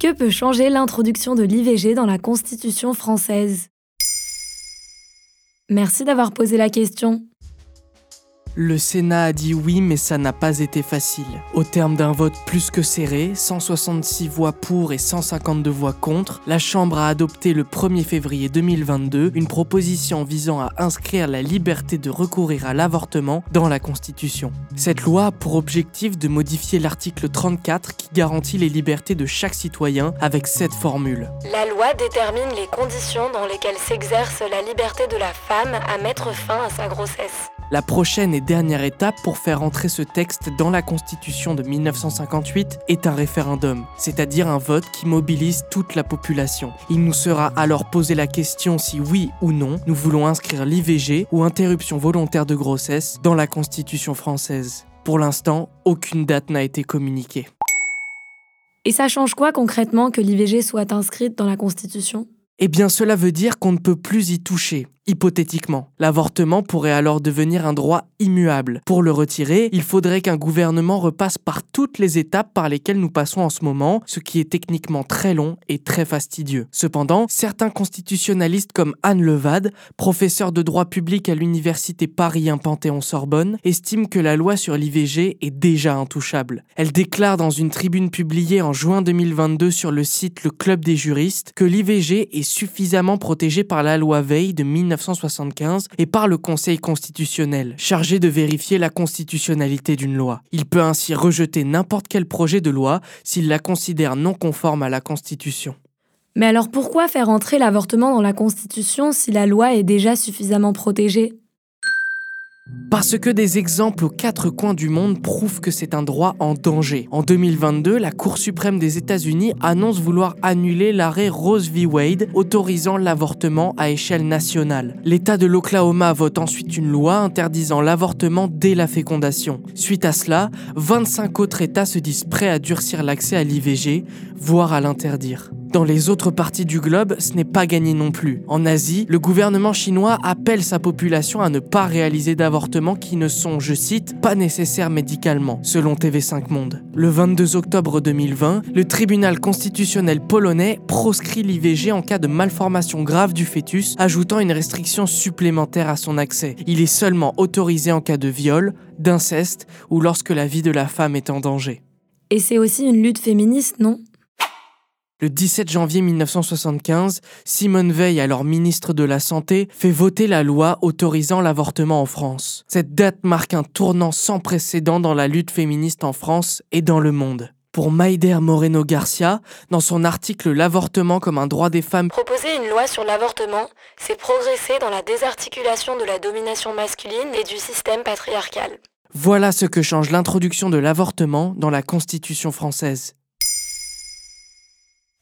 Que peut changer l'introduction de l'IVG dans la Constitution française? Merci d'avoir posé la question. Le Sénat a dit oui, mais ça n'a pas été facile. Au terme d'un vote plus que serré, 166 voix pour et 152 voix contre, la Chambre a adopté le 1er février 2022 une proposition visant à inscrire la liberté de recourir à l'avortement dans la Constitution. Cette loi a pour objectif de modifier l'article 34 qui garantit les libertés de chaque citoyen avec cette formule. La loi détermine les conditions dans lesquelles s'exerce la liberté de la femme à mettre fin à sa grossesse. La prochaine et dernière étape pour faire entrer ce texte dans la Constitution de 1958 est un référendum, c'est-à-dire un vote qui mobilise toute la population. Il nous sera alors posé la question si oui ou non nous voulons inscrire l'IVG ou interruption volontaire de grossesse dans la Constitution française. Pour l'instant, aucune date n'a été communiquée. Et ça change quoi concrètement que l'IVG soit inscrite dans la Constitution? Eh bien cela veut dire qu'on ne peut plus y toucher. Hypothétiquement, l'avortement pourrait alors devenir un droit immuable. Pour le retirer, il faudrait qu'un gouvernement repasse par toutes les étapes par lesquelles nous passons en ce moment, ce qui est techniquement très long et très fastidieux. Cependant, certains constitutionnalistes comme Anne Levade, professeur de droit public à l'université Paris 1 Panthéon-Sorbonne, estiment que la loi sur l'IVG est déjà intouchable. Elle déclare dans une tribune publiée en juin 2022 sur le site Le Club des juristes que l'IVG est suffisamment protégée par la loi Veil de 19 1975 et par le Conseil constitutionnel, chargé de vérifier la constitutionnalité d'une loi. Il peut ainsi rejeter n'importe quel projet de loi s'il la considère non conforme à la Constitution. Mais alors pourquoi faire entrer l'avortement dans la Constitution si la loi est déjà suffisamment protégée? Parce que des exemples aux quatre coins du monde prouvent que c'est un droit en danger. En 2022, la Cour suprême des États-Unis annonce vouloir annuler l'arrêt Rose v. Wade autorisant l'avortement à échelle nationale. L'État de l'Oklahoma vote ensuite une loi interdisant l'avortement dès la fécondation. Suite à cela, 25 autres États se disent prêts à durcir l'accès à l'IVG, voire à l'interdire. Dans les autres parties du globe, ce n'est pas gagné non plus. En Asie, le gouvernement chinois appelle sa population à ne pas réaliser d'avortements qui ne sont, je cite, pas nécessaires médicalement, selon TV5 Monde. Le 22 octobre 2020, le tribunal constitutionnel polonais proscrit l'IVG en cas de malformation grave du fœtus, ajoutant une restriction supplémentaire à son accès. Il est seulement autorisé en cas de viol, d'inceste ou lorsque la vie de la femme est en danger. Et c'est aussi une lutte féministe, non? Le 17 janvier 1975, Simone Veil, alors ministre de la Santé, fait voter la loi autorisant l'avortement en France. Cette date marque un tournant sans précédent dans la lutte féministe en France et dans le monde. Pour Maider Moreno Garcia, dans son article L'avortement comme un droit des femmes, proposer une loi sur l'avortement, c'est progresser dans la désarticulation de la domination masculine et du système patriarcal. Voilà ce que change l'introduction de l'avortement dans la Constitution française.